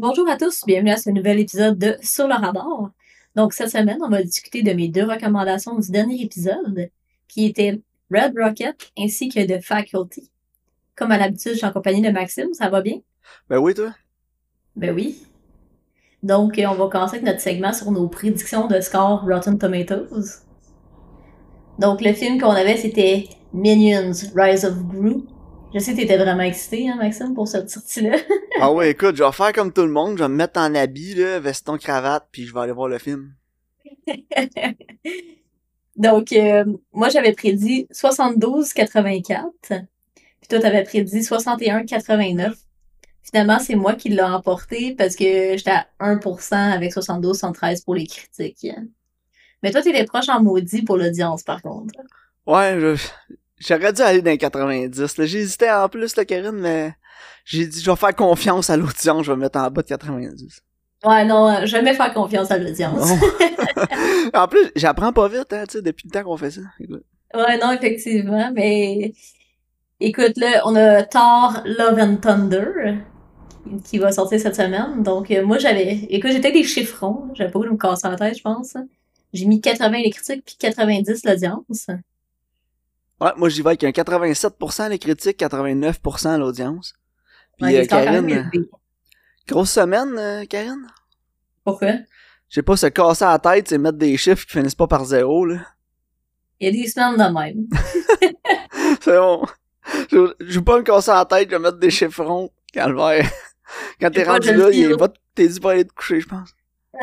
Bonjour à tous, bienvenue à ce nouvel épisode de Sur le radar. Donc cette semaine, on va discuter de mes deux recommandations du dernier épisode, qui étaient Red Rocket ainsi que The Faculty. Comme à l'habitude, je suis en compagnie de Maxime, ça va bien? Ben oui, toi? Ben oui. Donc, on va commencer avec notre segment sur nos prédictions de score Rotten Tomatoes. Donc, le film qu'on avait, c'était Minions Rise of Gru. Je sais que t'étais vraiment excité, hein, Maxime, pour cette sortie-là. ah ouais, écoute, je vais faire comme tout le monde, je vais me mettre en habit, là, veston, cravate, puis je vais aller voir le film. Donc, euh, moi, j'avais prédit 72-84. Puis toi, t'avais prédit 61-89. Finalement, c'est moi qui l'ai emporté parce que j'étais à 1% avec 72-113 pour les critiques. Mais toi, t'étais proche en maudit pour l'audience, par contre. Ouais, j'aurais dû aller dans les 90. J'hésitais en plus, là, Karine, mais j'ai dit, je vais faire confiance à l'audience, je vais me mettre en bas de 90. Ouais, non, jamais faire confiance à l'audience. en plus, j'apprends pas vite, hein, tu sais, depuis le temps qu'on fait ça. Ouais, non, effectivement, mais écoute, là, on a Thor Love and Thunder qui va sortir cette semaine. Donc, euh, moi, j'avais, écoute, j'étais des chiffrons, j'avais pas voulu me casser la tête, je pense. J'ai mis 80 les critiques puis 90 l'audience. Ouais, moi, j'y vais avec un 87% les critiques, 89% l'audience. Puis, euh, Karine, Grosse semaine, euh, Karine? Pourquoi? Je sais pas, se casser la tête, c'est mettre des chiffres qui finissent pas par zéro, là. Il y a des semaines de même. c'est bon. Je, je veux pas me casser la tête, je vais mettre des chiffrons. Calvaire. Quand t'es rendu là, il t'es dit pas aller te coucher, je pense.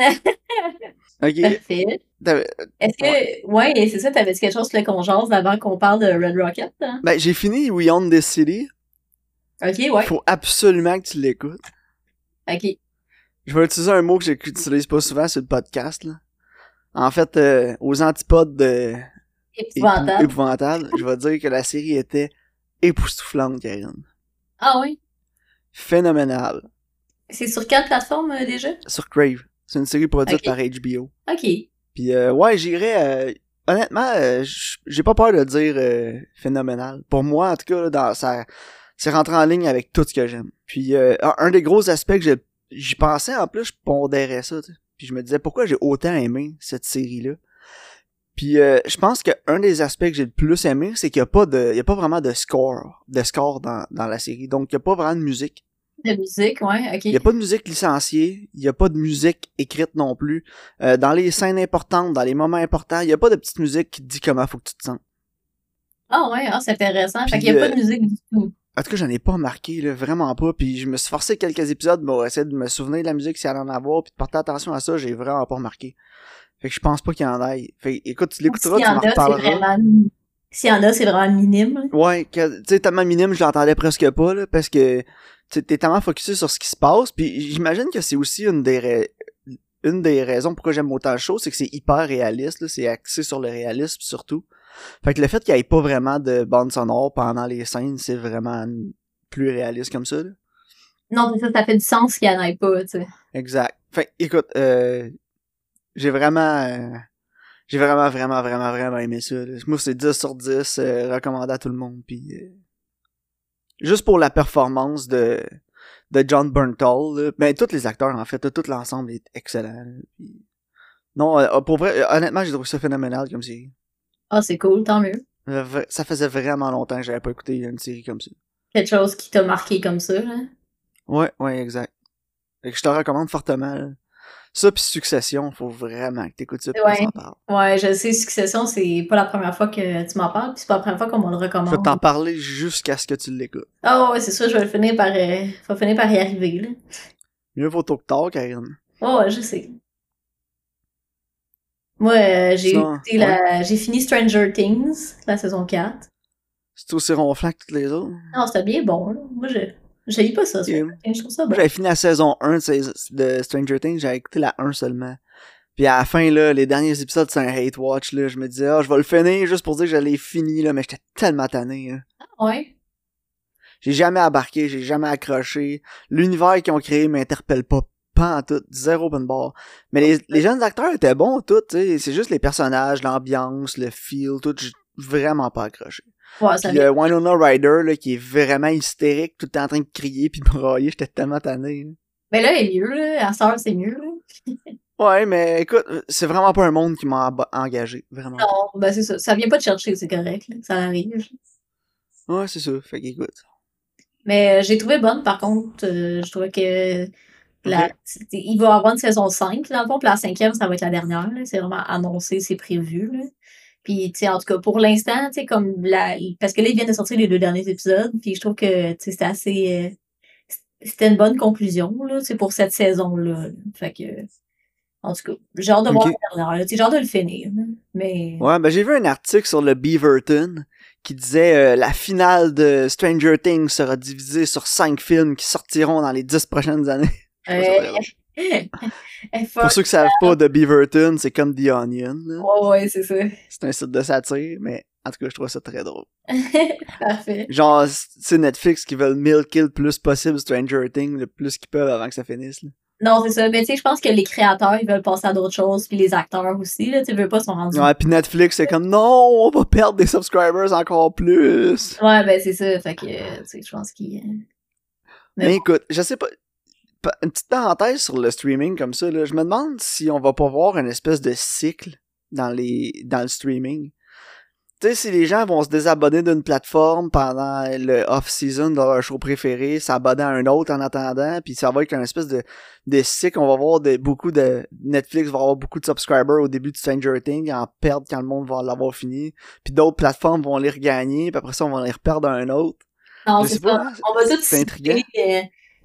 ok. Parfait. Est-ce que, ouais, c'est ça, t'avais quelque chose qu'on jase avant qu'on parle de Red Rocket? Hein? Ben, j'ai fini We Own This City. Ok, ouais. Faut absolument que tu l'écoutes. OK. Je vais utiliser un mot que j'utilise pas souvent sur le podcast. Là. En fait, euh, aux antipodes de épouvantable. épouvantable, je vais dire que la série était époustouflante, Karine. Ah oui? Phénoménale. C'est sur quelle plateforme euh, déjà? Sur Crave. C'est une série produite par HBO. OK. Puis euh, ouais, j'irais... honnêtement, j'ai pas peur de dire phénoménal. Pour moi, en tout cas, dans ça c'est rentré en ligne avec tout ce que j'aime. Puis euh, un des gros aspects que j'y pensais en plus, je pondérais ça. Puis je me disais pourquoi j'ai autant aimé cette série-là? Puis euh, je pense qu'un des aspects que j'ai le plus aimé, c'est qu'il n'y a pas de. Il y a pas vraiment de score. De score dans, dans la série. Donc il n'y a pas vraiment de musique. De musique, ouais, ok. Il n'y a pas de musique licenciée, il n'y a pas de musique écrite non plus. Euh, dans les scènes importantes, dans les moments importants, il n'y a pas de petite musique qui te dit comment faut que tu te sens. Ah ouais, ah, c'est intéressant. fait qu'il n'y a pas de musique du tout. En tout cas, j'en ai pas remarqué, là, vraiment pas. Puis je me suis forcé quelques épisodes pour essayer de me souvenir de la musique s'il y en avoir, puis de porter attention à ça, j'ai vraiment pas remarqué. Fait que je pense pas qu'il y en ait. Fait écoute, tu l'écouteras, tu m'en reparleras. Vraiment... S'il y en a, c'est vraiment minime. Ouais, tu sais, tellement minime, je l'entendais presque pas, là, parce que t'es tellement focusé sur ce qui se passe. Puis j'imagine que c'est aussi une des une des raisons pourquoi j'aime autant le show, c'est que c'est hyper réaliste, c'est axé sur le réalisme surtout. Fait que le fait qu'il n'y ait pas vraiment de bande sonore pendant les scènes, c'est vraiment plus réaliste comme ça. Là. Non, ça, ça fait du sens qu'il n'y en ait pas, tu sais. Exact. Fait écoute, euh, j'ai vraiment... Euh, j'ai vraiment, vraiment, vraiment, vraiment aimé ça. Moi, c'est 10 sur 10, euh, recommandé à tout le monde. Puis, euh, juste pour la performance de, de John Bernthal, ben, tous les acteurs, en fait, tout l'ensemble est excellent. Non, pour vrai, honnêtement, j'ai trouvé ça phénoménal comme série. Ah, c'est cool, tant mieux. Ça faisait vraiment longtemps que j'avais pas écouté une série comme ça. Quelque chose qui t'a marqué comme ça, hein? Ouais, ouais, exact. Et que je te recommande fortement. Ça puis Succession, faut vraiment que t'écoutes ça ouais. Ouais, je sais, Succession, c'est pas la première fois que tu m'en parles, puis c'est pas la première fois qu'on me le recommande. Je vais t'en parler jusqu'à ce que tu l'écoutes. Ah ouais, c'est ça, je vais finir par, euh, finir par y arriver, là. Mieux vaut tôt que tard, Karine. Oh, ouais, je sais. Moi, euh, j'ai écouté la... j'ai fini Stranger Things, la saison 4. C'est aussi ronflant que toutes les autres? Non, c'était bien bon, là. Moi, j'ai j'ai pas ça, Je trouve ça bon. J'avais fini la saison 1 de Stranger Things, j'avais écouté la 1 seulement. Puis à la fin, là, les derniers épisodes, c'est un hate watch, là. Je me disais, ah, je vais le finir juste pour dire que j'allais finir, là, mais j'étais tellement tanné, Ah ouais? J'ai jamais embarqué, j'ai jamais accroché. L'univers qu'ils ont créé m'interpelle pas pas en tout, zéro open bar. Mais les, les jeunes acteurs étaient bons, tout, tu c'est juste les personnages, l'ambiance, le feel, tout, vraiment pas accroché. Ouais, ça le Winona Ryder, là, qui est vraiment hystérique, tout le temps en train de crier puis de brailler, j'étais tellement tanné. Mais là, elle est mieux, là. À sœur, c'est mieux, là. Ouais, mais écoute, c'est vraiment pas un monde qui m'a engagé, vraiment. Non, ben c'est ça. Ça vient pas de chercher, c'est correct, là. Ça arrive. Ouais, c'est ça. Fait qu'écoute. Mais euh, j'ai trouvé bonne, par contre. euh, je trouvais que la, il va y avoir une saison 5, dans le fond, puis la cinquième, ça va être la dernière. là. C'est vraiment annoncé, c'est prévu. Là. Puis, tu sais, en tout cas, pour l'instant, tu sais, comme la. Parce que là, ils viennent de sortir les deux derniers épisodes, puis je trouve que, tu sais, c'était assez. euh, C'était une bonne conclusion, là, tu sais, pour cette saison-là. là. Fait que. En tout cas, j'ai hâte de voir la dernière, là. Tu sais, j'ai hâte de le finir. Mais. Ouais, ben j'ai vu un article sur le Beaverton qui disait euh, la finale de Stranger Things sera divisée sur cinq films qui sortiront dans les dix prochaines années. Euh. Pour ceux qui savent pas, The Beaverton, c'est comme The Onion. là. Ouais, ouais, c'est ça. C'est un site de satire, mais en tout cas, je trouve ça très drôle. Parfait. Genre, c'est Netflix qui veulent milker le plus possible Stranger Things, le plus qu'ils peuvent avant que ça finisse. là. Non, c'est ça. Mais tu sais, je pense que les créateurs, ils veulent passer à d'autres choses, puis les acteurs aussi, là, tu veux pas, sont rendus. Ouais, puis Netflix, c'est comme non, on va perdre des subscribers encore plus. Ouais, ben c'est ça. Fait que, tu sais, je pense qu'ils... euh, Mais Mais bon. écoute, je sais pas. Une petite parenthèse sur le streaming comme ça, là. Je me demande si on va pas voir une espèce de cycle dans les dans le streaming. Tu sais, si les gens vont se désabonner d'une plateforme pendant le off-season de leur show préféré, s'abonner à un autre en attendant, puis ça va être une espèce de, de cycle. On va voir de, beaucoup de... Netflix va avoir beaucoup de subscribers au début de Stranger Things, en perdre quand le monde va l'avoir fini. Puis d'autres plateformes vont les regagner, puis après ça, on va les reperdre à un autre. Non, c'est pas, On va tout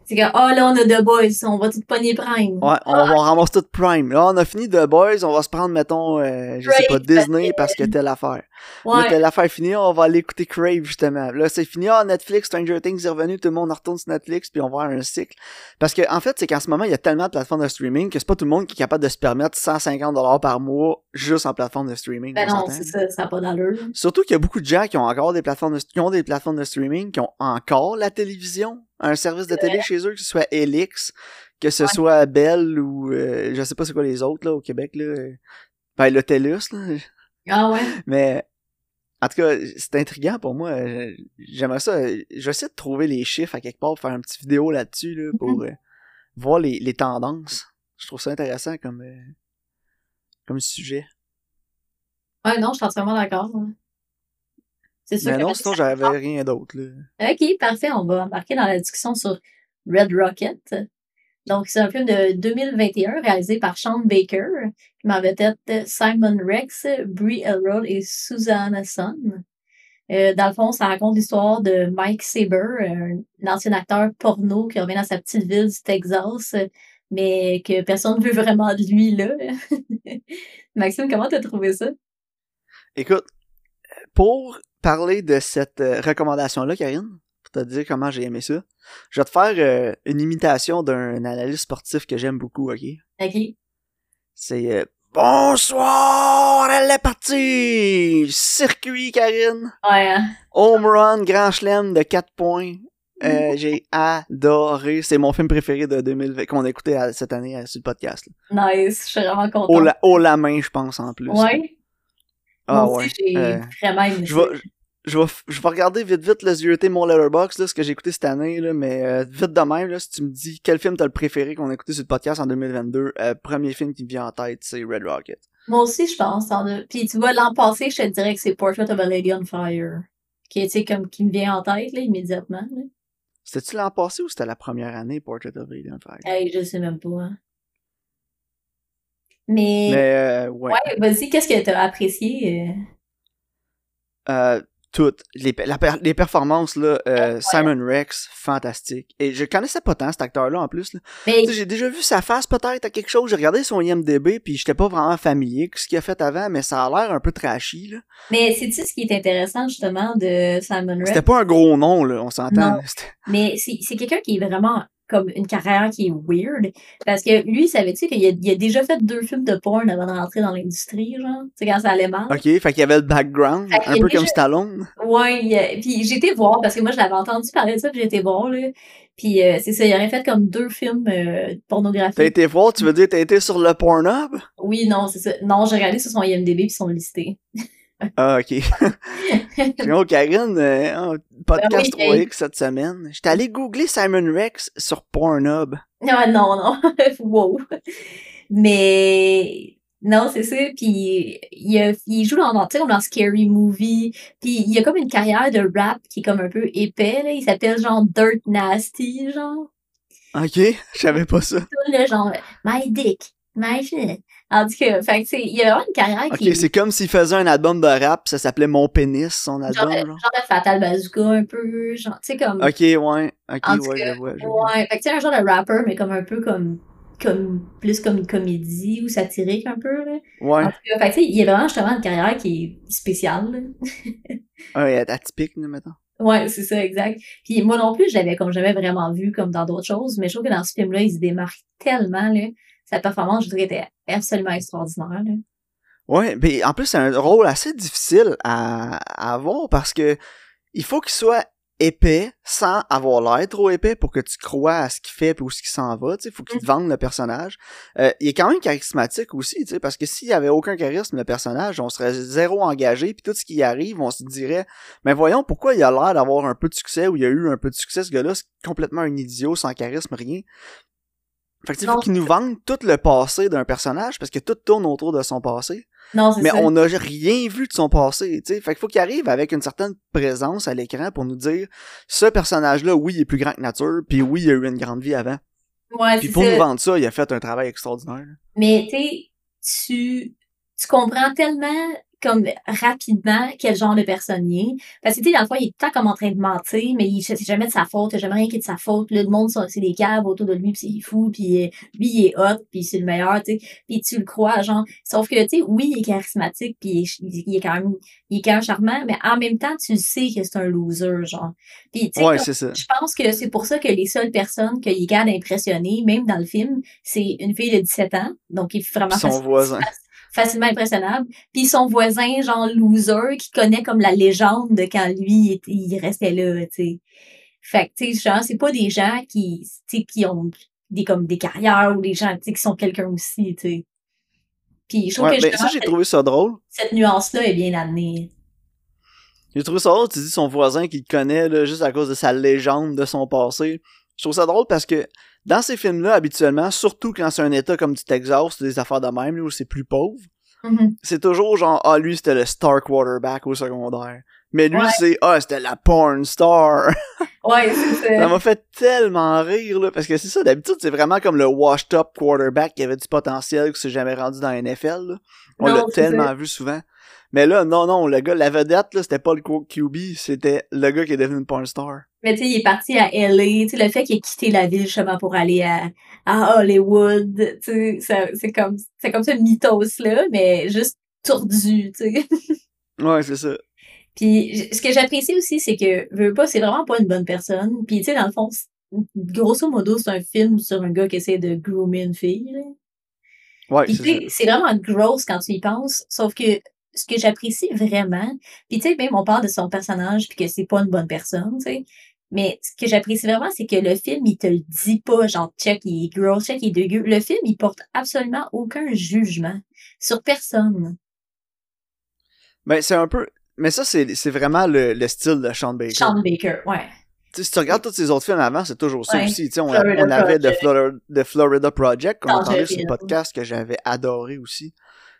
c'est que, ah, là, on a The Boys, on va tout pogner Prime. Ouais, on va ramasser tout Prime. Là, on a fini The Boys, on va se prendre, mettons, euh, je sais pas, Disney parce parce que telle affaire. Ouais. telle affaire finie, on va aller écouter Crave, justement. Là, c'est fini, ah, Netflix, Stranger Things est revenu, tout le monde retourne sur Netflix, puis on va avoir un cycle. Parce que, en fait, c'est qu'en ce moment, il y a tellement de plateformes de streaming que c'est pas tout le monde qui est capable de se permettre 150 dollars par mois juste en plateforme de streaming. Ben on non, c'est ça, ça n'a pas d'allure. Surtout qu'il y a beaucoup de gens qui ont encore des plateformes de, qui ont des plateformes de streaming, qui ont encore la télévision, un service de télé chez eux, que ce soit Elix, que ce Ouais. soit Bell ou euh, je sais pas c'est quoi les autres là au Québec là. Ben le TELUS là. Ah ouais? Mais en tout cas, c'est intriguant pour moi. J'aimerais ça. Je vais essayer de trouver les chiffres à quelque part pour faire une petite vidéo là-dessus là, pour euh, voir les, les tendances. Je trouve ça intéressant comme euh, comme sujet. Ouais, non, je suis entièrement d'accord. hein. C'est sûr Mais que non, sinon j'avais rien d'autre. Ok, parfait. On va embarquer dans la discussion sur Red Rocket. Donc, c'est un film de 2021 réalisé par Sean Baker, qui m'avait tête Simon Rex, Brie Elrod et Susanna Son. Euh, dans le fond, ça raconte l'histoire de Mike Saber, un, ancien acteur porno qui revient dans sa petite ville du Texas, mais que personne ne veut vraiment de lui là. Maxime, comment t'as trouvé ça? Écoute, pour parler de cette euh, recommandation-là, Karine, te dire comment j'ai aimé ça, je vais te faire euh, une imitation d'un analyste sportif que j'aime beaucoup, ok? Ok. C'est euh, Bonsoir, elle est partie! Circuit, Karine! Ouais, hein? Home run, grand chelem de 4 points. Euh, j'ai adoré. C'est mon film préféré de 2020 qu'on a écouté à- cette année euh, sur le podcast. là. Nice, je suis vraiment contente. Haut la, main, je pense, en plus. Ouais. Ah Moi ouais. aussi, j'ai Euh, vraiment aimé Je ça. vais, je vais, je vais regarder vite vite le zéroté mon letterbox là, ce que j'ai écouté cette année là, mais euh, vite de même là, si tu me dis quel film t'as le préféré qu'on a écouté sur le podcast en 2022, euh, premier film qui me vient en tête c'est Red Rocket. Moi aussi, je pense. en Puis tu vois, l'an passé, je te dirais que c'est Portrait of a Lady on Fire. Qui sais, comme, qui me vient en tête, là, immédiatement. Là. C'était-tu l'an passé ou c'était la première année Portrait of a Lady on Fire? Hey, je sais même pas. hein. Mais, Mais euh, ouais, ouais, vas-y, qu'est-ce que t'as apprécié? euh? Toutes les, la les performances là, euh, Simon Rex, fantastique. Et je connaissais pas tant cet acteur-là en plus. Là. Mais, Tu J'ai déjà vu sa face peut-être à quelque chose. J'ai regardé son IMDb puis j'étais pas vraiment familier avec ce qu'il a fait avant, mais ça a l'air un peu trashy là. mais sais-tu ce qui est intéressant, justement, de Simon C'était Rex? pas un gros nom là, on s'entend. Là. C'était- Mais c'est c'est quelqu'un qui est vraiment comme une carrière qui est weird. Parce que lui, savais-tu qu'il a, il a déjà fait deux films de porn avant de rentrer dans l'industrie, genre? Tu sais, quand ça allait mal. Ok, fait qu'il y avait le background, Fait un peu déjà- comme Stallone. Ouais, puis été voir, parce que moi, je l'avais entendu parler de ça, puis été voir, là. Puis euh, c'est ça, il aurait fait comme deux films euh, T'as pornographiques. été voir, tu veux dire t'as été sur le Pornhub? Oui, non, c'est ça. Non, j'ai regardé sur son IMDB, puis ils sont listés. Ah, ok. Sinon, Karine, euh, en podcast Ben oui, 3X cette semaine, j'étais allé googler Simon Rex sur Pornhub. Ah non, non. wow. Mais non, c'est ça. Puis il, a- il joue dans, comme dans Scary Movie. Puis il a comme une carrière de rap qui est comme un peu épais. Là. Il s'appelle genre Dirt Nasty, genre. Ok, je savais pas ça. Tout, là, genre My Dick, My Shit. En tout cas, fait que, il a vraiment une carrière qui Ok, c'est comme s'il faisait un album de rap, ça s'appelait Mon pénis, son genre, album, de- genre. genre de Fatal Bazooka un peu. Genre, tu sais, comme. Ok, ouais, ok, En ouais, cas, je vois, je vois. Ouais, fait que sais, un genre de rapper, mais comme un peu comme, comme, plus comme une comédie ou satirique un peu, là. Ouais, En tout cas, fait que il y a vraiment justement une carrière qui est spéciale, là. ouais, atypique, là, mettons. Ouais, c'est ça, exact. Puis moi non plus, je l'avais comme jamais vraiment vu comme dans d'autres choses, mais je trouve que dans ce film-là, il se démarque tellement, là. Sa performance, je dirais, était absolument extraordinaire, là. Ouais, mais en plus, c'est un rôle assez difficile à, à avoir parce que il faut qu'il soit épais sans avoir l'air trop épais pour que tu crois à ce qu'il fait où ce qu'il s'en va, tu sais, faut qu'il te vende le personnage. Euh, il est quand même charismatique aussi, tu sais, parce que s'il y avait aucun charisme le personnage, on serait zéro engagé puis tout ce qui arrive, on se dirait mais voyons pourquoi il a l'air d'avoir un peu de succès ou il y a eu un peu de succès ce gars-là, c'est complètement un idiot sans charisme rien. Fait que faut Non, qu'il nous vende tout le passé d'un personnage parce que tout tourne autour de son passé. Non, Mais ça. on n'a rien vu de son passé, tu sais. Fait qu'il faut qu'il arrive avec une certaine présence à l'écran pour nous dire ce personnage-là, oui, il est plus grand que nature, puis oui, il a eu une grande vie avant. Ouais, Puis pour ça. nous vendre ça, il a fait un travail extraordinaire. Mais tu sais, tu, tu comprends tellement comme rapidement quel genre de personne il est. Parce que tu sais, dans le fond, il est tout le temps comme en train de mentir, mais il c'est jamais de sa faute, il jamais rien qui est de sa faute. Là, le monde, sont- c'est des câbles autour de lui, puis c'est fou, puis euh, lui, il est hot, puis c'est le meilleur, tu sais. Puis tu le crois, genre. Sauf que, tu sais, oui, il est charismatique, puis il est, il est quand même, il est quand même charmant, mais en même temps, tu sais que c'est un loser, genre. Puis, tu sais, Ouais, comme- c'est ça. je pense que c'est pour ça que les seules personnes qu'il est capable d'impressionner, même dans le film, c'est une fille de 17 ans, donc il est vraiment son voisin. Facilement impressionnable, puis son voisin, genre loser, qui connaît comme la légende de quand lui, il, restait là, tu sais. Fait que, tu sais, genre, c'est pas des gens qui, tu sais, qui ont des, comme des carrières ou des gens, tu sais, qui sont quelqu'un aussi, tu sais. Puis je trouve Ouais, que ben, ça, j'ai trouvé ça drôle. cette nuance-là est bien amenée. J'ai trouvé ça drôle, tu dis son voisin qui le connaît, là, juste à cause de sa légende de son passé. Je trouve ça drôle parce que dans ces films-là, habituellement, surtout quand c'est un état comme du Texas, des affaires de même, là, où c'est plus pauvre, Mhm. c'est toujours genre ah lui c'était le star quarterback au secondaire mais lui Ouais. c'est ah c'était la porn star Ouais, c'est ça ça. m'a fait tellement rire là parce que c'est ça d'habitude c'est vraiment comme le washed up quarterback qui avait du potentiel qui s'est jamais rendu dans la NFL là. on l'a tellement vu souvent mais là non non le gars la vedette là c'était pas le QB c'était le gars qui est devenu une porn star Mais tu sais, il est parti à LA, tu sais, le fait qu'il ait quitté la ville justement pour aller à, à Hollywood, tu sais, c'est comme, c'est comme ce mythos-là, mais juste tordu, tu sais. ouais c'est ça Puis ce que j'apprécie aussi, c'est que, veux pas, c'est vraiment pas une bonne personne. Puis tu sais, dans le fond, grosso modo, c'est un film sur un gars qui essaie de groomer une fille, là. ouais c'est vraiment gross quand tu y penses, sauf que ce que j'apprécie vraiment, puis tu sais, même on parle de son personnage puis que c'est pas une bonne personne, tu sais, mais ce que j'apprécie vraiment, c'est que le film, il te le dit pas, genre, check, il est gross, check, il est dégueu. Le film, il porte absolument aucun jugement sur personne. ben c'est un peu mais ça c'est vraiment le, le style de Sean Baker Sean Baker, ouais. Si tu regardes tous ces autres films avant, c'est toujours ça Ouais. aussi. On, on avait The. Florida, The Florida Project qu'on entendait sur le podcast que j'avais adoré aussi.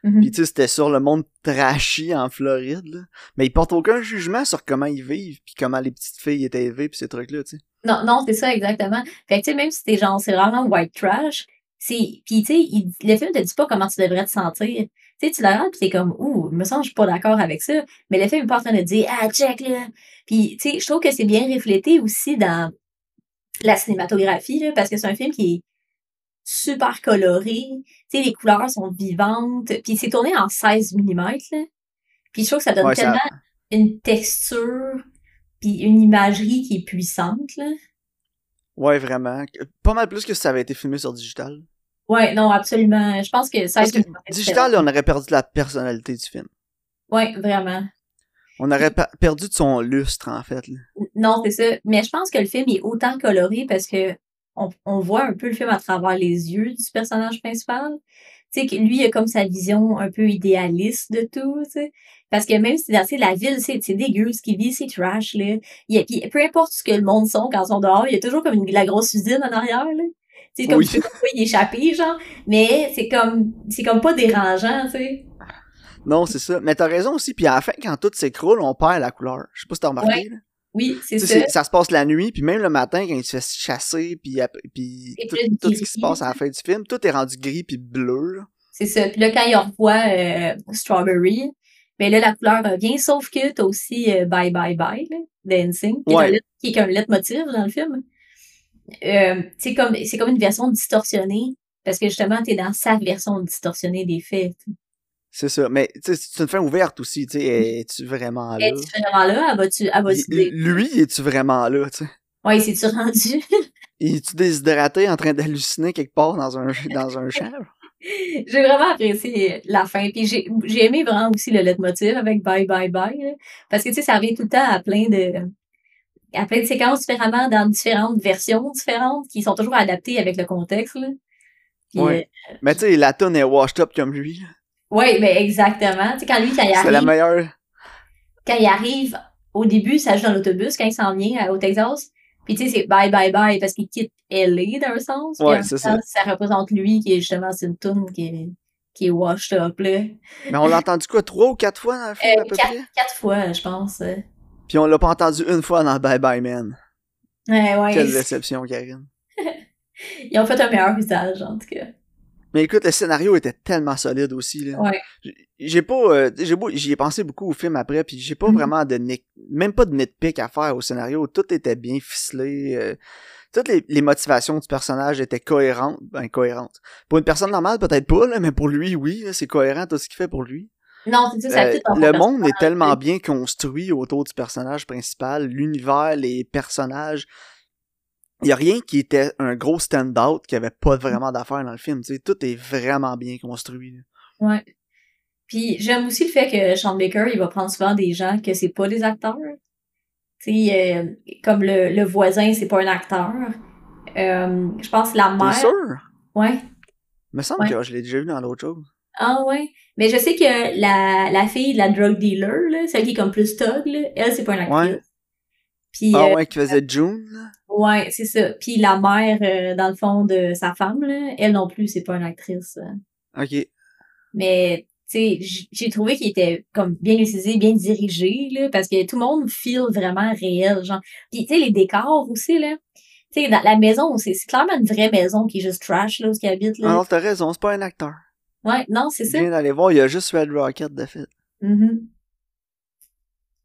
Mhm. Puis tu sais, c'était sur le monde trashy en Floride. Là. Mais ils portent aucun jugement sur comment ils vivent, puis comment les petites filles étaient élevées, puis ces trucs-là, tu sais. Non, non, c'est ça, exactement. Fait que, tu sais, même si t'es genre, c'est vraiment white trash, c'est, pis tu sais, le film te dit pas comment tu devrais te sentir. Tu sais, tu le regardes pis t'es comme, ouh, me sens, je suis pas d'accord avec ça. Mais le film est pas en train de dire, ah, check, là. Puis, tu sais, je trouve que c'est bien reflété aussi dans la cinématographie, là, parce que c'est un film qui est super coloré. Tu sais, les couleurs sont vivantes. Puis c'est tourné en 16 mm, là. Puis je trouve que ça donne Ouais, ça- tellement une texture puis une imagerie qui est puissante, là. Ouais, vraiment. Pas mal plus que si ça avait été filmé sur digital. Ouais, non, absolument. Je pense que ça Parce que digital, on aurait perdu la personnalité du film. Ouais, vraiment. On aurait perdu de son lustre, en fait. Là. Non, c'est ça. Mais je pense que le film est autant coloré parce que on, on voit un peu le film à travers les yeux du personnage principal. Tu sais, que lui, il a comme sa vision un peu idéaliste de tout, tu sais. Parce que même si dans la ville, c'est c'est dégueu, ce qu'il vit, c'est trash, là. Il puis peu importe ce que le monde sont quand ils sont dehors, il y a toujours comme une, la grosse usine en arrière, là. Sais, comme Oui. tu peux pas y échapper, genre. Mais c'est comme, c'est comme pas dérangeant, tu sais. Non, c'est ça. Mais t'as raison aussi, puis à la fin, quand tout s'écroule, on perd la couleur. Je sais pas si t'as remarqué, Ouais. là. Oui, c'est ça. ça se passe la nuit, puis même le matin, quand il se fait chasser, puis, puis tout, ce qui se passe à la fin du film, tout est rendu gris puis bleu. C'est ça. Puis là, quand il revoit euh, Strawberry, ben là, la couleur revient, sauf que t'as aussi euh, Bye Bye Bye, là, Dancing, qui, est Ouais. qui est un leitmotiv dans le film. Euh, c'est comme, comme une version distorsionnée, parce que justement, t'es dans sa version distorsionnée des faits. C'est ça. Mais c'est une fin ouverte aussi. Tu sais, es-tu vraiment là? Es-tu vraiment là? Elle va-tu, elle va-tu Il- Lui, es-tu vraiment là? Tu sais? Ouais, c'est-tu rendu? Es-tu déshydraté en train d'halluciner quelque part dans un, dans un champ? j'ai vraiment apprécié la fin. Puis j'ai, j'ai aimé vraiment aussi le leitmotiv avec Bye Bye Bye. là. parce que tu sais, ça revient tout le temps à plein de à plein de séquences différemment dans différentes versions différentes qui sont toujours adaptées avec le contexte. Là. Puis, Ouais. euh, Mais tu sais, la tonne est washed up comme lui. Ouais, ben exactement. Tu sais, quand lui, quand il C'est la arrive, meilleure. quand il arrive, au début, ça joue dans l'autobus quand il s'en vient à- au Texas. Puis tu sais, c'est bye bye bye parce qu'il quitte LA d'un sens. Ouais, c'est temps, ça représente lui qui est justement c'est une toune qui est, qui est washed up là. Mais on l'a entendu quoi, trois ou quatre fois dans le film Euh, à peu quatre, près? quatre fois, je pense. euh. Puis on l'a pas entendu une fois dans Bye Bye Man. Ouais, ouais. Quelle déception, Karine. Ils ont fait un meilleur usage, en tout cas. Mais écoute, le scénario était tellement solide aussi. Là. Ouais. J'ai- pas, euh, j'ai j'y ai pensé beaucoup au film après, puis j'ai pas Mhm. vraiment de même pas de nitpick à faire au scénario. Tout était bien ficelé. euh, toutes les, les motivations du personnage étaient cohérentes, ben cohérentes. Pour une personne normale, peut-être pas, là, mais pour lui, oui, c'est cohérent tout ce qu'il fait pour lui. Non, c'est ça, ça Euh, le mon monde est tellement bien construit autour du personnage principal, l'univers, les personnages. Il y a rien qui était un gros stand-out qui avait pas vraiment d'affaires dans le film. Tout est vraiment bien construit. là. Ouais. Puis j'aime aussi le fait que Sean Baker, il va prendre souvent des gens que c'est pas des acteurs. Tu sais, euh, comme le, le voisin, c'est pas un acteur. Euh, je pense la T'es mère. sûr? Ouais. me semble Ouais. que je l'ai déjà vu dans l'autre chose. Ah ouais. Mais je sais que la, la fille de la drug dealer, là, celle qui est comme plus thug, là, elle, c'est pas une actrice. Ouais. Puis, Ah euh, ouais, qui faisait June. Ouais, c'est ça. Puis la mère, euh, dans le fond, de sa femme, là, elle non plus, c'est pas une actrice. euh. Ok. Mais, tu sais, j'ai trouvé qu'il était comme bien utilisé, bien dirigé, là, parce que tout le monde feel vraiment réel, genre. Puis, tu sais, les décors aussi, là. Tu sais, dans la maison, c'est c'est clairement une vraie maison qui est juste trash, là, où ils habitent, là. Ah non, t'as raison, c'est pas un acteur. Ouais, non, c'est ça. Viens d'aller voir, il y a juste Red Rocket de fait. Mhm.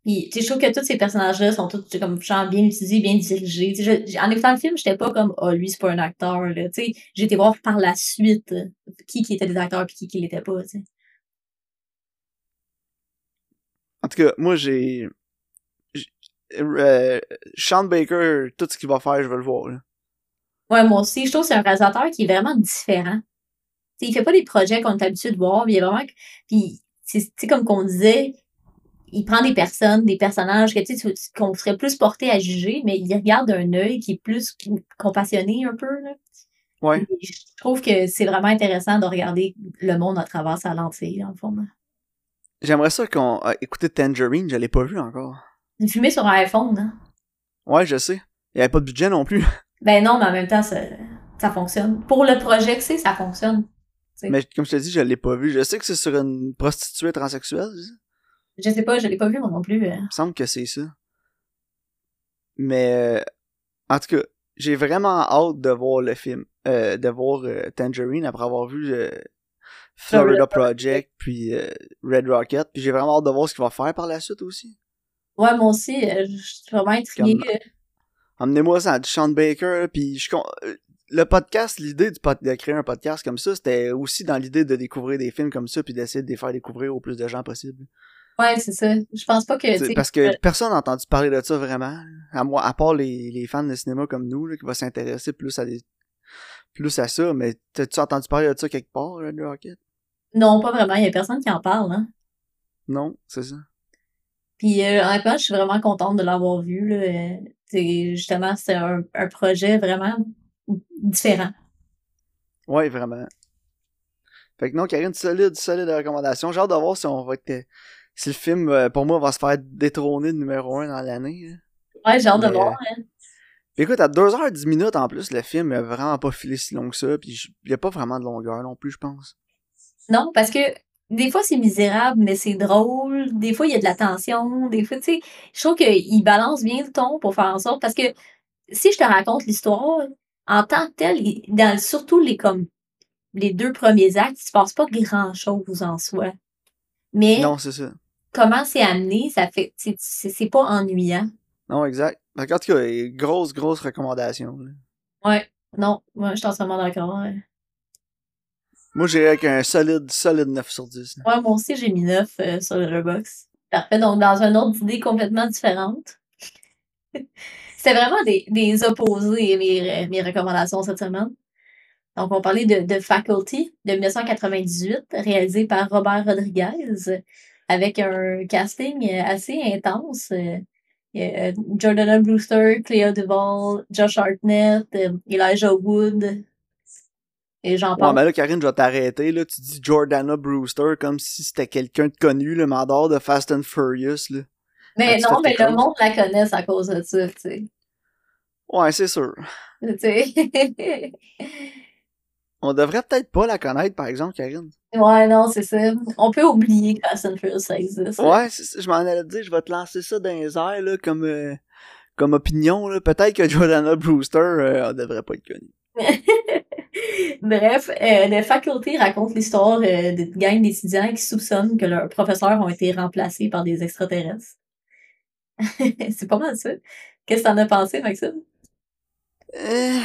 Puis, tu sais, je trouve que tous ces personnages-là sont tous comme genre bien utilisés, bien dirigés. Tu sais, je- en écoutant le film, j'étais pas comme oh lui c'est pas un acteur là. Tu sais, j'ai été voir par la suite euh, qui qui était des acteurs puis qui qui l'était pas. Tu sais. En tout cas, moi, j'ai... euh, Sean Baker, tout ce qu'il va faire, je veux le voir, là. Ouais, moi aussi, je trouve que c'est un réalisateur qui est vraiment différent. Tu sais, il fait pas des projets qu'on est habitué de voir, mais il est vraiment puis c'est tu sais comme qu'on disait, il prend des personnes, des personnages que tu sais qu'on serait plus porté à juger, mais il regarde d'un œil qui est plus compassionné un peu là. Ouais. Et Je trouve que c'est vraiment intéressant de regarder le monde à travers sa lentille, dans le fond. J'aimerais ça qu'on... euh, écoutez Tangerine, je l'ai pas vu encore. Une fumée sur un iPhone, hein? Ouais, je sais. Il y avait pas de budget non plus. Ben non, mais en même temps, ça, ça fonctionne. Pour le projet que c'est, ça fonctionne. Mais comme je te dis, je l'ai pas vu. Je sais que c'est sur une prostituée transsexuelle. Je sais pas, je l'ai pas vu moi non plus. euh. Il me semble que c'est ça. Mais euh, en tout cas, j'ai vraiment hâte de voir le film, euh, de voir euh, Tangerine après avoir vu euh, Florida Project puis Red Rocket. Puis j'ai vraiment hâte de voir ce qu'il va faire par la suite aussi. Ouais, moi aussi, je suis vraiment euh. Emmenez-moi ça du Sean Baker. Puis je con- le podcast, l'idée de créer un podcast comme ça, c'était aussi dans l'idée de découvrir des films comme ça puis d'essayer de les faire découvrir au plus de gens possible. Ouais, c'est ça. Je pense pas que. Parce que euh, personne n'a entendu parler de ça vraiment. À moi, à part les, les fans de cinéma comme nous, là, qui vont s'intéresser plus à des, plus à ça. Mais t'as-tu entendu parler de ça quelque part, Red Rocket? Non, pas vraiment. Il y a personne qui en parle, hein. Non, c'est ça. Puis euh, honnêtement, je suis vraiment contente de l'avoir vu. Là. Euh, c'est- justement, c'est un, un projet vraiment différent. Ouais, vraiment. Fait que non, Karine, solide, solide recommandation. J'ai hâte de voir si on va être, si le film, euh, pour moi, va se faire détrôner de numéro un dans l'année. là. Ouais, j'ai hâte de voir. hein. Puis écoute, à 2h10 minutes en plus, le film a vraiment pas filé si long que ça, puis il y a pas vraiment de longueur non plus, je pense. Non, parce que des fois c'est misérable, mais c'est drôle. Des fois il y a de la tension. Des fois, tu sais, je trouve qu'il balance bien le ton pour faire en sorte. Parce que si je te raconte l'histoire, en tant que tel, dans surtout les comme les deux premiers actes, il se passe pas grand chose en soi. Mais Non, c'est ça. Comment c'est amené, ça fait c'est- pas ennuyant. Non, exact. En tout cas, grosse, grosse recommandation. là. Ouais. Non, moi je suis entièrement d'accord. Ouais. Moi, j'irais avec un solide, solide 9 sur 10. là. Ouais, moi aussi j'ai mis 9 euh, sur le Redbox. Parfait, donc dans un ordre d'idée complètement différente. C'était vraiment des, des opposés, mes, mes recommandations cette semaine. Donc, on parlait de, de Faculty de 1998, réalisé par Robert Rodriguez, avec un casting euh, assez intense. Euh, euh, Jordana Brewster, Clea Duvall, Josh Hartnett, Elijah Wood, et j'en Ouais, parle. mais là, Karine, je vais t'arrêter. Là, tu dis Jordana Brewster comme si c'était quelqu'un de connu, le mandor de Fast and Furious. Là. mais non, mais le monde la connaisse à cause de ça, tu sais. Ouais, c'est sûr. Tu sais. On devrait peut-être pas la connaître, par exemple, Karine. Ouais, non, c'est ça. On peut oublier que Fast and Furious, ça existe. Ouais, c'est ça, je m'en allais te dire, je vais te lancer ça dans les airs, là, comme, euh, comme opinion, là. Peut-être que Jordana Brewster, euh, elle devrait pas être connue. Bref, euh, le faculté raconte l'histoire euh, d'une gang d'étudiants qui soupçonnent que leurs professeurs ont été remplacés par des extraterrestres. c'est pas mal ça. Qu'est-ce que t'en as pensé, Maxime? Euh,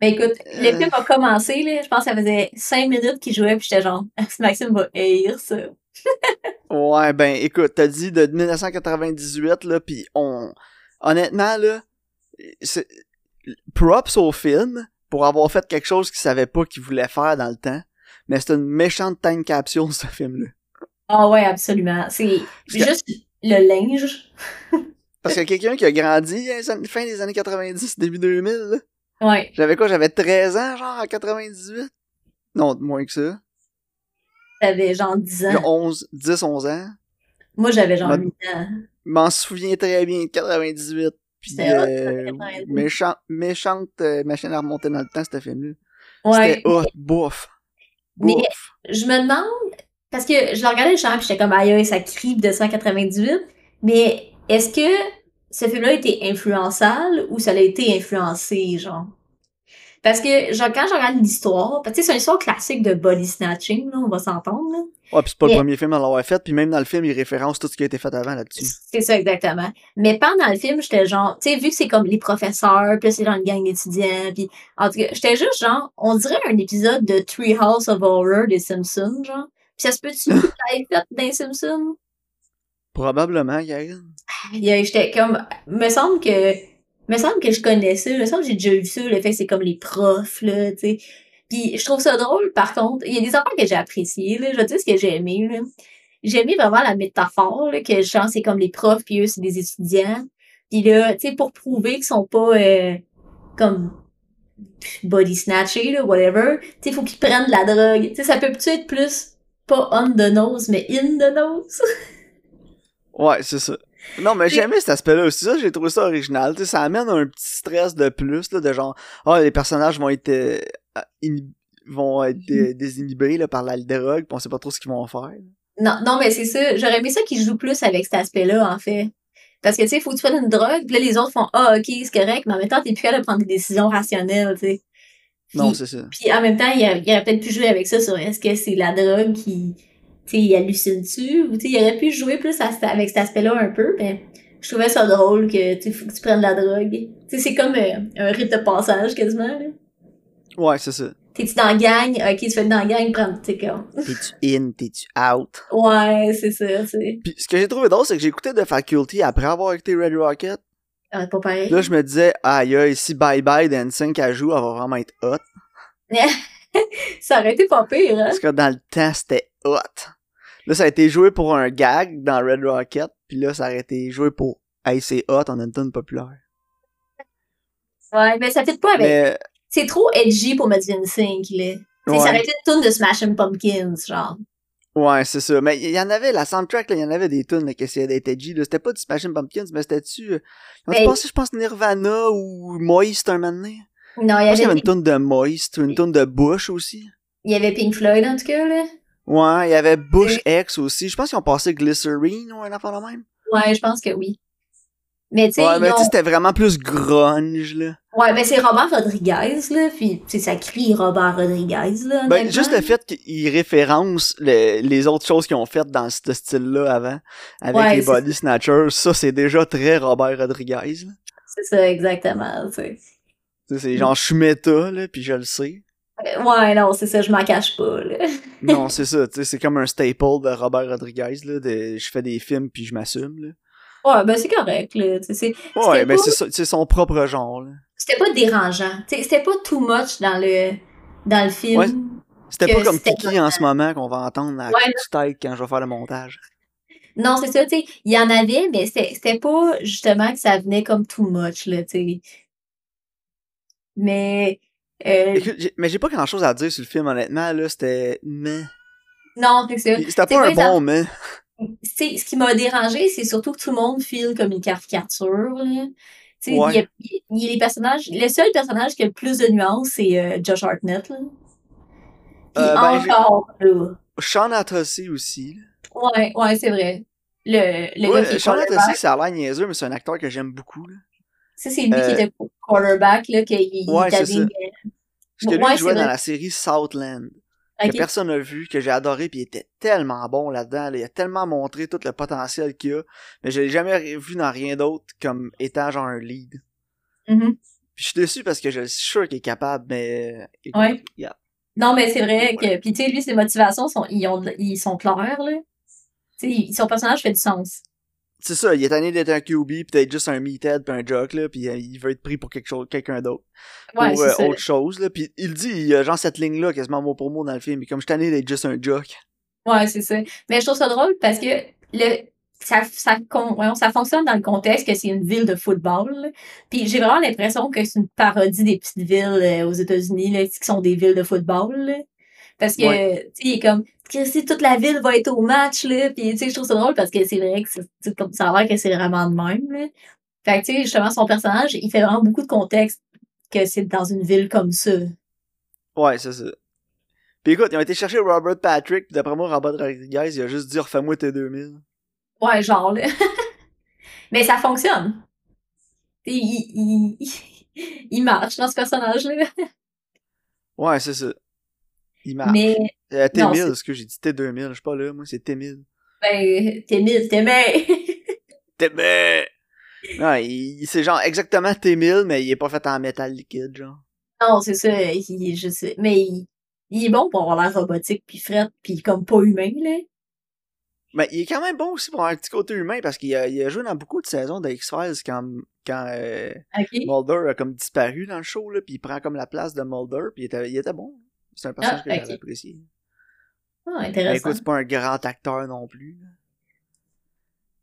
Ben écoute, le Euh. film a commencé, là, je pense que ça faisait cinq minutes qu'il jouait, puis j'étais genre, Maxime va haïr ça. ouais, ben, écoute, t'as dit de 1998, là, pis on... Honnêtement, là, c'est... Props au film pour avoir fait quelque chose qu'il savait pas qu'il voulait faire dans le temps. Mais c'est une méchante time capsule, ce film-là. Ah ouais, absolument. C'est que- juste le linge. Parce que quelqu'un qui a grandi à la fin des années 90, début 2000, là, Ouais. J'avais quoi? J'avais 13 ans, genre, en 98? Non, moins que ça. T'avais genre 10 J'ai ans. 11, 10, 11 ans. Moi, j'avais genre Ma- 8 ans. Je m'en souviens très bien de 98. Puis, euh, 98. méchant- méchante euh, machine à remonter dans le temps, ce film-là. Ouais. C'était hot, bouf. Mais-. Je me demande, parce que je regardais le champ, puis j'étais comme, aïe, ça crie de 198. Mais est-ce que ce film-là a été influençable ou ça a été influencé, genre? Parce que, genre, quand je regarde l'histoire, parce que c'est une histoire classique de body snatching, là, on va s'entendre, là. Ouais, pis c'est pas Mais- le premier film à l'avoir fait, puis même dans le film, il référence tout ce qui a été fait avant là-dessus. C'est ça, exactement. Mais pendant le film, j'étais genre, tu sais, vu que c'est comme les professeurs, puis là, c'est dans une gang d'étudiants, puis en tout cas, j'étais juste genre, on dirait un épisode de Treehouse of Horror des Simpsons, genre. Puis ça se peut-tu que ça ait fait dans les Simpsons? Probablement, Karine. Il y a- J'étais comme, me semble que, me semble que je connais ça, me semble que j'ai déjà vu ça, le fait que c'est comme les profs, là, tu sais. Puis je trouve ça drôle, par contre, il y a des affaires que j'ai appréciées, là, je vais dire ce que j'ai aimé, là. J'ai aimé vraiment la métaphore, là, que genre, c'est comme les profs, puis eux, c'est des étudiants. Puis là, tu sais, pour prouver qu'ils sont pas, euh, comme, body snatchés, là, whatever, tu sais, faut qu'ils prennent de la drogue. Tu sais, ça peut-tu être plus, pas on the nose, mais in the nose? Ouais, c'est ça. Non, mais j'ai aimé cet aspect-là aussi. Ça, j'ai trouvé ça original. Tu sais, ça amène un petit stress de plus, là, de genre, ah, les personnages vont être, euh, vont être dé- désinhibés, là, par la drogue, pis on sait pas trop ce qu'ils vont faire. Non, non, mais c'est ça. J'aurais aimé ça qu'ils jouent plus avec cet aspect-là, en fait. Parce que, tu sais, faut que tu prennes une drogue, puis là, les autres font, ah, ok, c'est correct, mais en même temps, t'es plus capable de prendre des décisions rationnelles, tu sais. Non, c'est ça. puis en même temps, il, a- il aurait peut-être pu jouer avec ça sur est-ce que c'est la drogue qui, tu sais, il hallucine-tu, ou tu il aurait pu jouer plus à avec cet aspect-là un peu, mais je trouvais ça drôle que, tu faut que tu prennes de la drogue. Tu sais, c'est comme euh, un rite de passage, quasiment, là. Ouais, c'est ça. T'es-tu dans la gang? Ok, tu fais dans la gang, prends, sais, comme. T'es-tu in, t'es-tu out? Ouais, c'est ça, tu sais. Puis ce que j'ai trouvé drôle, c'est que j'ai écouté The Faculty après avoir écouté Red Rocket. Ah, pas pareil. Là, je me disais, aïe, aïe, si Bye Bye d'N5 à joue, elle va vraiment être hot. Ça aurait été pas pire, hein? Parce que dans le temps, c'était hot. Là, ça a été joué pour un gag dans Red Rocket, puis là, ça aurait été joué pour Hey, c'est hot, a une tonne populaire. Ouais, mais ça fit pas avec. Mais, C'est trop edgy pour mettre Sync, là. Tu Ça aurait été une tune de Smashing Pumpkins, genre. Ouais, c'est ça. Mais il y en avait, la soundtrack, il y en avait des tunes qui essayaient d'être edgy. C'était pas du Smashing Pumpkins, mais c'était-tu... Euh... Ils ont Mais- passé, je pense, Nirvana ou Moist un moment donné. Non, il y Je pense qu'il y avait, avait une tune de Moist, une tune de Bush aussi. il y avait Pink Floyd, en tout cas, là. Ouais, il y avait Bush X aussi. Je pense qu'ils ont passé Glycerine ou un affaire de même. Ouais, je pense que oui. Mais tu sais, Ouais, mais ils tu sais, ont- c'était vraiment plus grunge, là. ouais, ben c'est Robert Rodriguez, là, puis tu sais, ça crie Robert Rodriguez, là. Ben, juste le fait qu'ils référencent le- les autres choses qu'ils ont faites dans ce style-là avant, avec Ouais, les Body Snatchers, ça, c'est déjà très Robert Rodriguez, là. C'est ça, exactement, tu sais. Tu sais, C'est genre, je suis méta, là, puis je le sais. Ouais, non, c'est ça, je m'en cache pas, là. Non, c'est ça, tu sais, c'est comme un staple de Robert Rodriguez, là, de, je fais des films puis je m'assume, là. Ouais, ben c'est correct, là, tu sais. c'est- Ouais, ben c'est son propre genre, là. C'était pas dérangeant. Tu sais, c'était pas too much dans le, dans le film. Ouais. C'était pas comme Kiki en ce moment qu'on va entendre à Ouais, tête quand je vais faire le montage. Non, c'est ça, tu sais, il y en avait, mais c'était c'était pas justement que ça venait comme too much, là, tu sais. Mais, euh, Écoute, mais j'ai pas grand chose à dire sur le film, honnêtement, là, c'était, mais. non, c'est ça. C'était pas un bon, mais. Ce qui m'a dérangé, c'est surtout que tout le monde file comme une caricature, là. Ouais. y a, y a les personnages, le seul personnage qui a le plus de nuances, c'est euh, Josh Hartnett, là. Puis Euh, ben, encore, là. Sean Atossi aussi, là. Ouais, ouais, c'est vrai. Le, Ouais, Sean Atossi, ça a l'air niaiseux, mais c'est un acteur que j'aime beaucoup, là. Ça, c'est lui euh, qui était quarterback, là, qu'il il Ouais, c'est dubbing, Parce que lui, Ouais, jouait dans vrai. la série Southland. Que personne n'a vu, que j'ai adoré, puis il était tellement bon là-dedans. là. Il a tellement montré tout le potentiel qu'il a, mais je l'ai jamais vu dans rien d'autre comme étant genre un lead. Mhm. Puis je suis déçu parce que je suis sûr qu'il est capable, mais... écoute, Ouais. yeah. Non, mais c'est vrai que, puis tu sais, lui, ses motivations sont, ils ont, ils sont claires, là. Tu sais, il- son personnage fait du sens. C'est ça, il est tanné d'être un QB, pis d'être juste un meathead pis un jock, là, pis euh, il veut être pris pour quelque chose, quelqu'un d'autre. Ouais, c'est euh, autre chose, là. Pis il dit, il y a genre cette ligne-là, quasiment mot pour mot dans le film, mais comme je suis tanné d'être juste un jock. Ouais, c'est ça. Mais je trouve ça drôle parce que le, ça, ça, ça fonctionne dans le contexte que c'est une ville de football. Puis j'ai vraiment l'impression que c'est une parodie des petites villes euh, aux États-Unis là, qui sont des villes de football. là. Parce que, Ouais. tu sais, il est comme, si toute la ville va être au match, là. Puis, tu sais, je trouve ça drôle parce que c'est vrai que c'est- comme ça a l'air que c'est vraiment de même, là. Fait que, tu sais, justement, son personnage, il fait vraiment beaucoup de contexte que c'est dans une ville comme ça. Ouais, c'est ça. Pis écoute, ils ont été chercher Robert Patrick, pis d'après moi, Robert Rodriguez, il a juste dit, refais-moi tes 2000. Ouais, genre, là. Mais ça fonctionne. Il, il, il, il marche dans ce personnage-là. Ouais, c'est ça. Il marche. Mais, Euh, non, T1000, c'est- ce que j'ai dit T2000, je suis pas là, moi, c'est T1000. ben, t'es mille, t'es mais. T1000! Non, il, c'est genre exactement T1000, mais il est pas fait en métal liquide, genre. non, c'est ça. Il, je sais. Mais il, il est bon pour avoir l'air robotique, puis fret, puis comme pas humain, là. Mais il est quand même bon aussi pour avoir un petit côté humain, parce qu'il a, il a joué dans beaucoup de saisons de X-Files quand, quand euh? Mulder a comme disparu dans le show, là, puis il prend comme la place de Mulder, puis il était, il était bon. C'est un personnage Ah, que ok. j'avais apprécié. Ah, Mais intéressant. écoute, c'est pas un grand acteur non plus.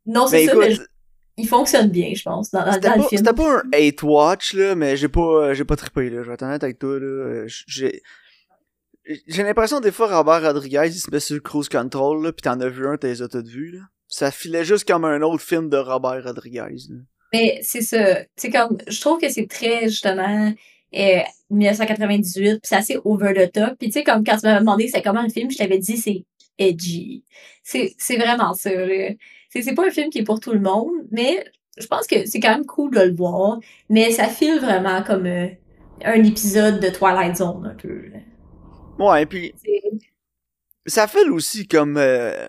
non, c'est ça, mais il fonctionne bien, je pense, dans, le pas, film. c'était pas un hate watch, là, mais j'ai pas, j'ai pas trippé, là. Je vais être honnête avec toi, là. Euh, J'ai, j'ai l'impression, des fois, Robert Rodriguez, il se met sur le cruise control, là, pis t'en as vu un, t'as les as toutes vues, là. Ça filait juste comme un autre film de Robert Rodriguez, là. Mais c'est ça. C'est comme, je trouve que c'est très, justement, euh, 1998, puis c'est assez over the top. Puis tu sais, comme quand tu m'avais demandé c'est comment le film, je t'avais dit c'est edgy. C'est, c'est vraiment ça. C'est, c'est pas un film qui est pour tout le monde, mais je pense que c'est quand même cool de le voir. Mais ça file vraiment comme euh, un épisode de Twilight Zone, un peu. là. Ouais, et puis, ça file aussi comme, euh,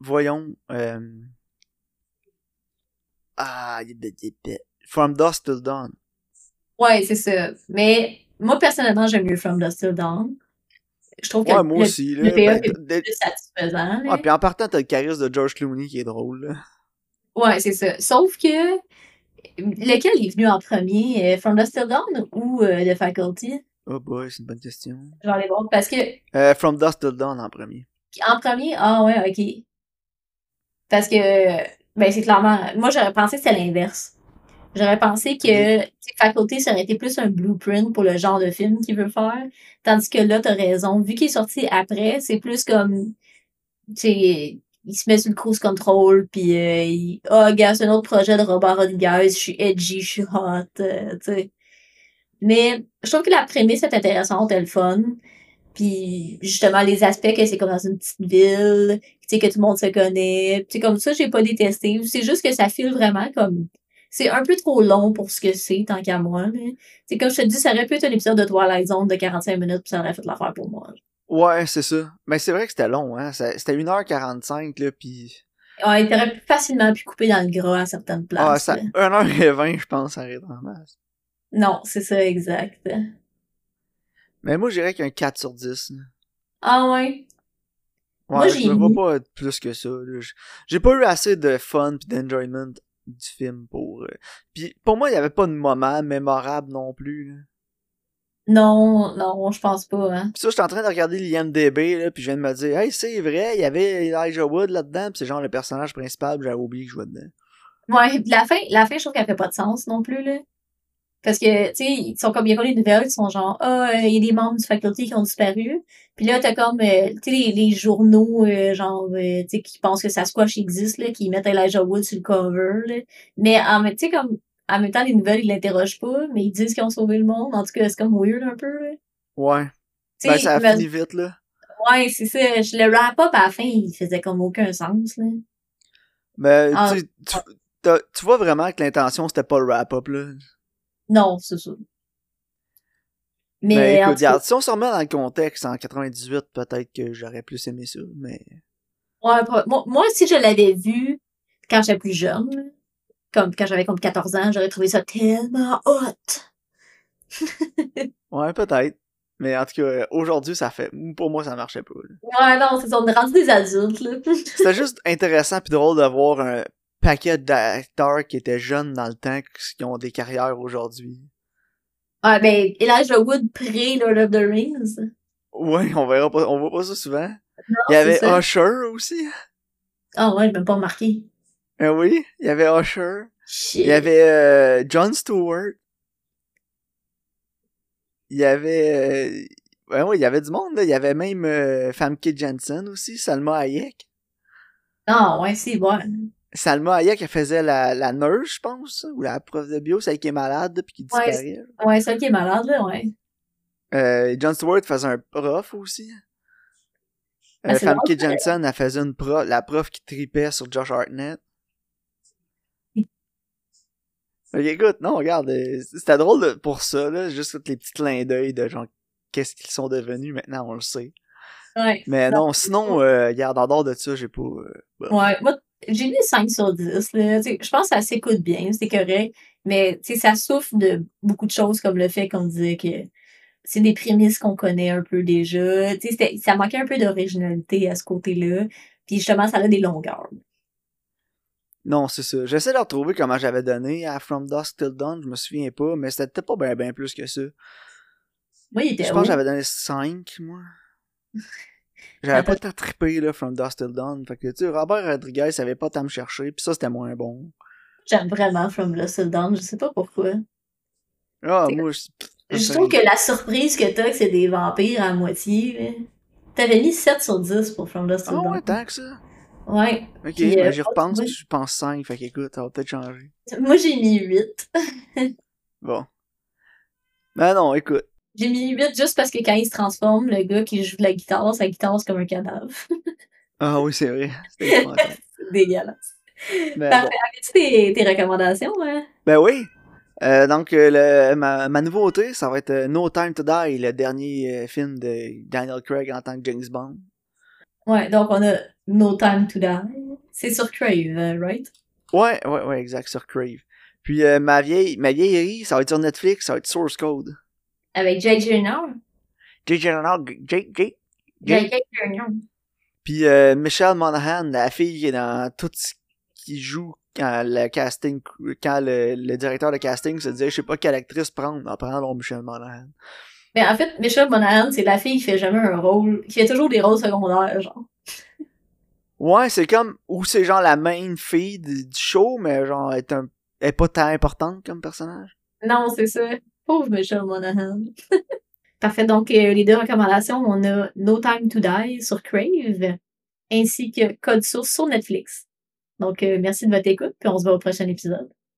voyons, euh, ah, From Dusk Till Dawn. Ouais, c'est ça. Mais moi, personnellement, j'aime mieux From Dust Till Dawn. Je trouve que Ouais, moi le, aussi, le payoff Ben, est plus satisfaisant. Ouais, puis en partant, t'as le charisme de George Clooney qui est drôle, là. Ouais, c'est ça. Sauf que lequel est venu en premier, euh, From Dust Till Dawn ou euh, The Faculty? Oh boy, c'est une bonne question. Je vais aller voir. Parce que Euh, From Dusk Till Dawn en premier. en premier, ah ouais, ok. Parce que ben c'est clairement. Moi j'aurais pensé que c'était l'inverse. J'aurais pensé que faculté, ça aurait été plus un blueprint pour le genre de film qu'il veut faire. Tandis que là, t'as raison. Vu qu'il est sorti après, c'est plus comme, tu sais, il se met sur le cruise control, puis euh, il, oh, gars, c'est un autre projet de Robert Rodriguez, je suis edgy, je suis hot, euh, tu sais. Mais je trouve que la prémisse est intéressante, elle est fun. Puis justement, les aspects que c'est comme dans une petite ville, tu sais, que tout le monde se connaît. Tu sais, comme ça, j'ai pas détesté. C'est juste que ça file vraiment comme... C'est un peu trop long pour ce que c'est, tant qu'à moi. C'est comme je te dis, ça aurait pu être un épisode de Twilight Zone de 45 minutes, puis ça aurait fait l'affaire pour moi. Ouais, c'est ça. Mais c'est vrai que c'était long, hein. C'était 1h45, là, pis... Ouais, il aurait pu facilement pu couper dans le gras à certaines Ah, places. ça... là. 1h20, je pense, ça arrive en masse. Non, c'est ça, exact. Mais moi, je dirais qu'un 4 sur 10. là. Ah ouais? Ouais, Moi, je me vois pas être plus que ça. J'ai pas eu assez de fun pis d'enjoyment du film pour... euh, Puis pour moi, il y avait pas de moment mémorable non plus. Là. Non, non, je pense pas, hein. Pis ça, j'étais en train de regarder l'IMDB, là, pis je viens de me dire, hey, c'est vrai, il y avait Elijah Wood là-dedans, pis c'est genre le personnage principal, j'avais oublié que je jouais dedans. Ouais, pis la fin, la fin, je trouve qu'elle fait pas de sens non plus, là. Parce que, tu sais, ils sont comme, il y a comme les nouvelles qui sont genre, ah, euh, il y a des membres du faculté qui ont disparu. Puis là, t'as comme, euh, tu sais, les, les journaux, euh, genre, euh, tu sais, qui pensent que Sasquatch existe, là, qui mettent Elijah Wood sur le cover, là. Mais, en tu sais, comme, en même temps, les nouvelles, ils l'interrogent pas, mais ils disent qu'ils ont sauvé le monde. En tout cas, c'est comme weird un peu, là. Ouais. Tu Ben, ça a fini vite, là. ouais, c'est ça. Le wrap-up à la fin, il faisait comme aucun sens, là. Mais, Ah. tu, tu, tu vois vraiment que l'intention, c'était pas le wrap-up, là. Non, c'est ça. Mais, Mais en écoute, tout cas, regarde, si on se remet dans le contexte, en 98, peut-être que j'aurais plus aimé ça, mais... Ouais, moi, moi, si je l'avais vu quand j'étais plus jeune, comme quand j'avais comme 14 ans, j'aurais trouvé ça tellement hot. Ouais, peut-être. Mais en tout cas, aujourd'hui, ça fait... Pour moi, ça marchait pas, là. Ouais, non, c'est on est rendu des adultes, là. C'était juste intéressant puis drôle de voir un paquet d'acteurs qui étaient jeunes dans le temps qui ont des carrières aujourd'hui. ouais, ben, Elijah Wood pré-Lord of the Rings. Ouais, on verra pas, on voit pas ça souvent. Non, Il y avait ça. Usher aussi. Ah ouais, je même pas remarqué. Ah oui, il y avait Usher. Shit. Il y avait euh, Jon Stewart. Il y avait euh, ouais, ouais, il y avait du monde là, il y avait même euh, Famke Jensen aussi, Salma Hayek. Ah ouais, c'est bon. Salma Hayek elle faisait la la nurse, je pense, ou la prof de bio, celle qui est malade puis qui Ouais, disparaît. Ouais, c'est ça qui est malade, là, ouais. Euh, Jon Stewart faisait un prof aussi. Euh, Ah, Famke. Jensen, elle faisait une prof, la prof qui tripait sur Josh Hartnett. Que, écoute, non, regarde, euh, c'était drôle pour ça, là, juste les petits clins d'œil de genre, qu'est-ce qu'ils sont devenus maintenant, on le sait. Ouais. Mais Non. non, sinon, euh, regarde, en dehors de ça, j'ai pas... euh, bah. Ouais, moi, j'ai mis 5 sur 10, là. Tu sais, je pense que ça s'écoute bien, c'est correct. Mais, tu sais, ça souffre de beaucoup de choses, comme le fait qu'on disait que c'est des prémices qu'on connaît un peu déjà. Ça manquait un peu d'originalité à ce côté-là. Puis justement, ça a des longueurs. Non, c'est ça. J'essaie de retrouver comment j'avais donné à From Dusk Till Dawn, je me souviens pas, mais c'était peut-être pas bien ben plus que ça. Moi, il était Je pense que j'avais donné 5, moi. J'avais pas tant trippé, là, From Dust Till Dawn. Fait que, tu sais, Robert Rodriguez savait pas tant me chercher, pis ça, c'était moins bon. J'aime vraiment From Lost Till Dawn, je sais pas pourquoi. Ah, moi, je... Je trouve que la surprise que t'as, que c'est des vampires à moitié. T'avais mis 7 sur 10 pour From Lost Till Ah Dawn. ouais, tant que ça. Ouais. Ok, Puis, ben, euh, j'y repense, pis je pense 5, fait qu'écoute, ça va peut-être changer. Moi, j'ai mis 8. Bon. Ben non, écoute. J'ai mis 8 juste parce que quand il se transforme, le gars qui joue de la guitare, sa guitare c'est comme un cadavre. Ah oui, c'est vrai. C'est dégueulasse. Ben, Parfait. bon. Tes, tes recommandations, hein? ben oui. Euh, donc, euh, le, ma, ma nouveauté, ça va être euh, No Time to Die, le dernier film de Daniel Craig en tant que James Bond. Ouais, donc on a No Time to Die. C'est sur Crave, euh, right? Ouais, ouais, ouais, exact, sur Crave. Puis euh, ma vieille, ma vieillerie, ça va être sur Netflix, ça va être Source Code. Avec Jake Gyllenhaal. Jake Gyllenhaal, Jake, Jake, Jake Jake. Gyllenhaal. Puis euh, Michelle Monaghan, la fille qui est dans tout ce qui joue quand le casting, quand le, le directeur de casting se disait, je sais pas quelle actrice prendre, on prend donc Michelle Monaghan. Mais en fait, Michelle Monaghan, c'est la fille qui fait jamais un rôle, qui fait toujours des rôles secondaires, genre. Ouais, c'est comme, ou c'est genre la main fille du, du show, mais genre, elle est un elle est pas tant importante comme personnage. Non, c'est ça. Pauvre Michelle Monaghan. Parfait. Donc, euh, les deux recommandations, on a No Time to Die sur Crave, ainsi que Code Source sur Netflix. Donc, euh, merci de votre écoute, puis on se voit au prochain épisode.